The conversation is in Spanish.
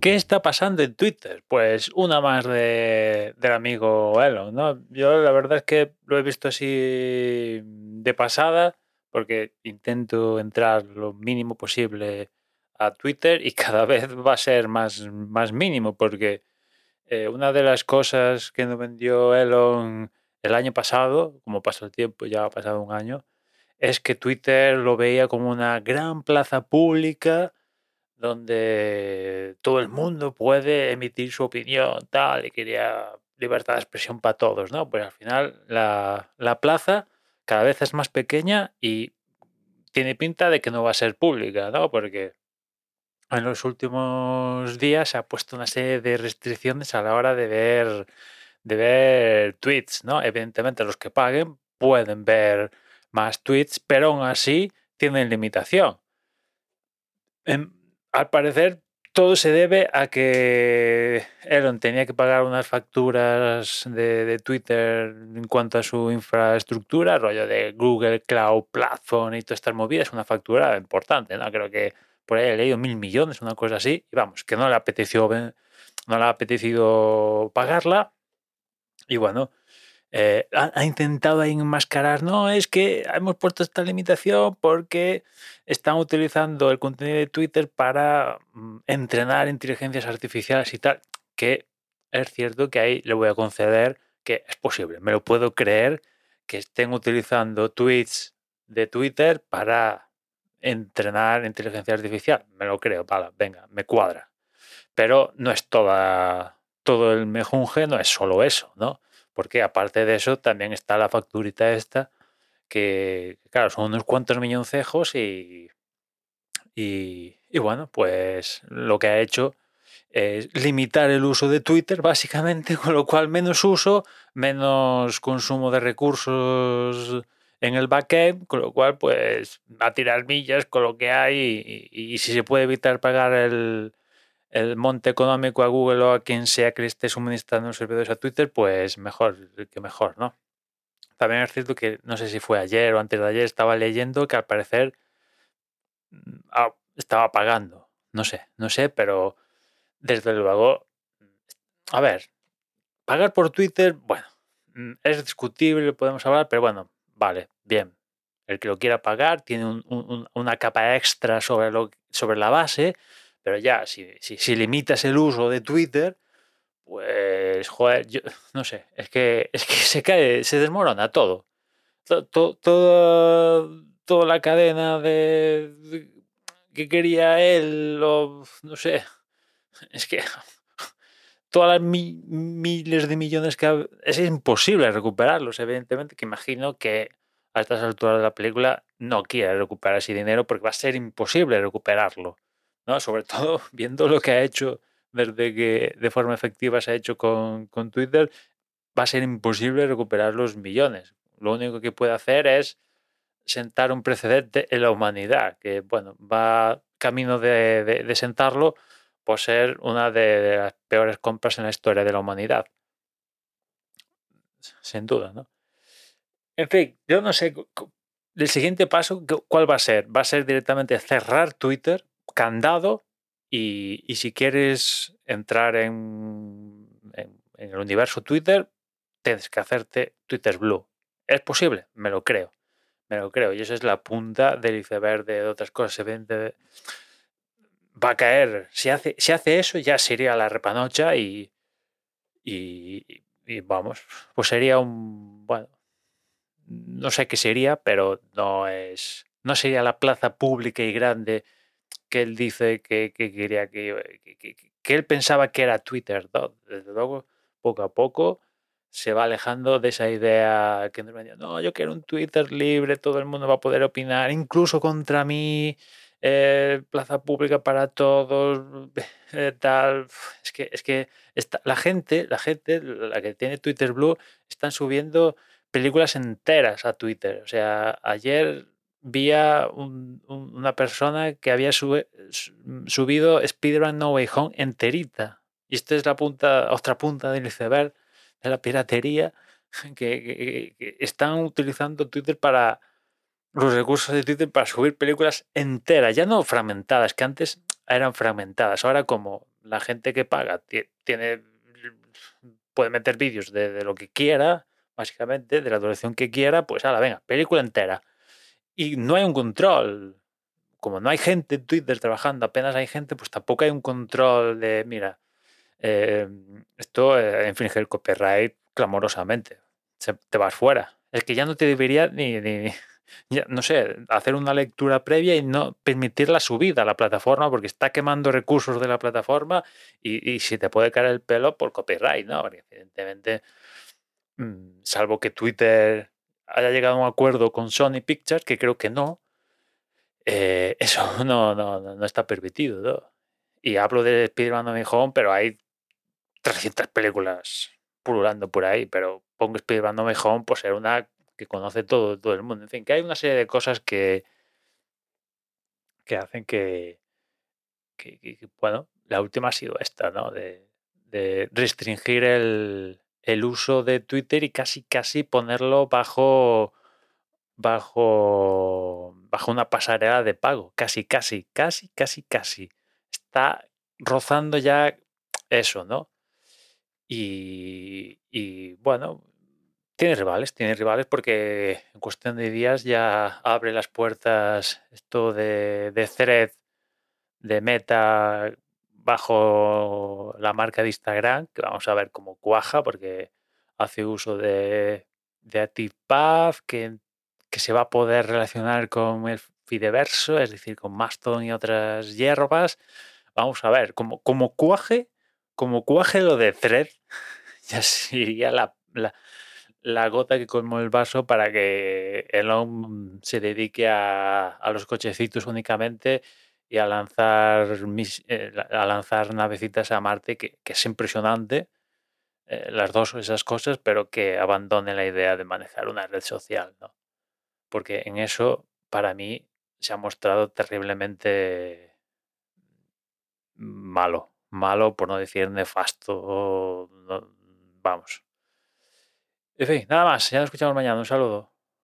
¿Qué está pasando en Twitter? Pues una más de, del amigo Elon, ¿no? Yo la verdad es que lo he visto así de pasada, porque intento entrar lo mínimo posible a Twitter y cada vez va a ser más, más mínimo, porque eh, una de las cosas que nos vendió Elon el año pasado, como pasa el tiempo, ya ha pasado un año, es que Twitter lo veía como una gran plaza pública donde todo el mundo puede emitir su opinión, tal, y quería libertad de expresión para todos, ¿no? Pues al final la, la plaza cada vez es más pequeña y tiene pinta de que no va a ser pública, ¿no? Porque en los últimos días se ha puesto una serie de restricciones a la hora de ver, de ver tweets, ¿no? Evidentemente los que paguen pueden ver más tweets, pero aún así tienen limitación. Al parecer, todo se debe a que Elon tenía que pagar unas facturas de, Twitter en cuanto a su infraestructura, rollo de Google Cloud Platform y todas estas movidas, una factura importante, ¿no? Creo que por ahí he leído mil millones, una cosa así, y vamos, que no le apeteció, no le ha apetecido pagarla. Y bueno, eh, ha, intentado enmascarar, no, es que hemos puesto esta limitación porque están utilizando el contenido de Twitter para mm, entrenar inteligencias artificiales y tal, que es cierto que ahí le voy a conceder que es posible, me lo puedo creer que estén utilizando tweets de Twitter para entrenar inteligencia artificial, me lo creo, venga, me cuadra. Pero no es toda, todo el mejunje, no es solo eso, ¿no? Porque aparte de eso también está la facturita esta, que claro, son unos cuantos milloncejos y, y, y bueno, pues lo que ha hecho es limitar el uso de Twitter, básicamente, con lo cual menos uso, menos consumo de recursos en el backend, con lo cual pues a tirar millas con lo que hay y, si se puede evitar pagar el, el monte económico a Google o a quien sea que le esté suministrando servidores a Twitter, pues mejor que mejor, ¿no? También es cierto que no sé si fue ayer o antes de ayer, estaba leyendo que al parecer mm, estaba pagando. No sé, no sé, pero desde luego, a ver, pagar por Twitter, bueno, mm, es discutible, podemos hablar, pero bueno, vale, bien. El que lo quiera pagar tiene un- un- un- una capa extra sobre la base, pero ya, si, si, limitas el uso de Twitter, pues, joder, yo no sé, es que, es que se cae, se desmorona todo. To- to- toda, toda la cadena de, de- que quería él, o no sé, es que todas las mi- miles de millones que es imposible recuperarlos, evidentemente, que imagino que a estas alturas de la película no quiere recuperar ese dinero porque va a ser imposible recuperarlo, ¿no? Sobre todo viendo lo que ha hecho desde que de forma efectiva se ha hecho con, con Twitter, va a ser imposible recuperar los millones. Lo único que puede hacer es sentar un precedente en la humanidad, que bueno, va camino de, de- sentarlo por ser una de, de las peores compras en la historia de la humanidad. Sin duda, ¿no? En fin, yo no sé, el siguiente paso, cu- ¿cuál va a ser? Va a ser directamente cerrar Twitter, candado, y, si quieres entrar en, el universo Twitter, tienes que hacerte Twitter Blue. ¿Es posible? Me lo creo. Me lo creo. Y esa es la punta del iceberg de otras cosas. Evidente- Va a caer. Si hace, si hace eso, ya sería la repanocha y, y, y vamos, pues sería un, bueno, no sé qué sería, pero no es, no sería la plaza pública y grande que él dice que, que quería que, que, que- él pensaba que era Twitter. ¿no? Desde luego, poco a poco se va alejando de esa idea que. No, yo quiero un Twitter libre, todo el mundo va a poder opinar, incluso contra mí, eh, plaza pública para todos, eh, tal. Es que, es que la gente, la gente, la que tiene Twitter Blue, están subiendo películas enteras a Twitter. O sea, ayer vi una persona que había subido Spider-Man No Way Home enterita. Y esta es la punta, otra punta del iceberg de la piratería que, están utilizando Twitter para los recursos de Twitter para subir películas enteras, ya no fragmentadas, que antes eran fragmentadas. Ahora como la gente que paga tiene puede meter vídeos de, lo que quiera, básicamente, de la duración que quiera, pues ahora, venga, película entera. Y no hay un control. Como no hay gente en Twitter trabajando, apenas hay gente, pues tampoco hay un control de, mira, eh, esto eh, infringe el copyright clamorosamente. te vas fuera. Es que ya no te debería ni, no sé, hacer una lectura previa y no permitir la subida a la plataforma porque está quemando recursos de la plataforma y, si te puede caer el pelo por copyright, ¿no? Porque evidentemente, mm, salvo que Twitter haya llegado a un acuerdo con Sony Pictures, que creo que no, eh, eso no, no, no, está permitido. ¿no? Y hablo de Spider-Man No pero hay 300 películas pululando por ahí, pero pongo Spider-Man No por ser una que conoce todo, todo el mundo. En fin, que hay una serie de cosas que, que hacen que, bueno, la última ha sido esta, ¿no? De, restringir el, uso de Twitter y casi, casi ponerlo bajo, bajo, bajo una pasarela de pago. Casi, casi, casi, casi, casi. Está rozando ya eso, ¿no? Y, y bueno, tiene rivales, tiene rivales porque en cuestión de días ya abre las puertas esto de, de Thread, de Meta bajo la marca de Instagram, que vamos a ver cómo cuaja porque hace uso de, de ActivePath, que, que se va a poder relacionar con el Fideverso, es decir, con Mastodon y otras hierbas. Vamos a ver, como, como cuaje, como cuaje lo de Thread, ya sería la, la gota que colmó el vaso para que Elon se dedique a, los cochecitos únicamente y a lanzar, eh, a lanzar navecitas a Marte, que, es impresionante, eh, las dos esas cosas, pero que abandone la idea de manejar una red social, ¿no? Porque en eso, para mí, se ha mostrado terriblemente malo, malo por no decir nefasto, vamos. En fin, nada más. Ya nos escuchamos mañana. Un saludo.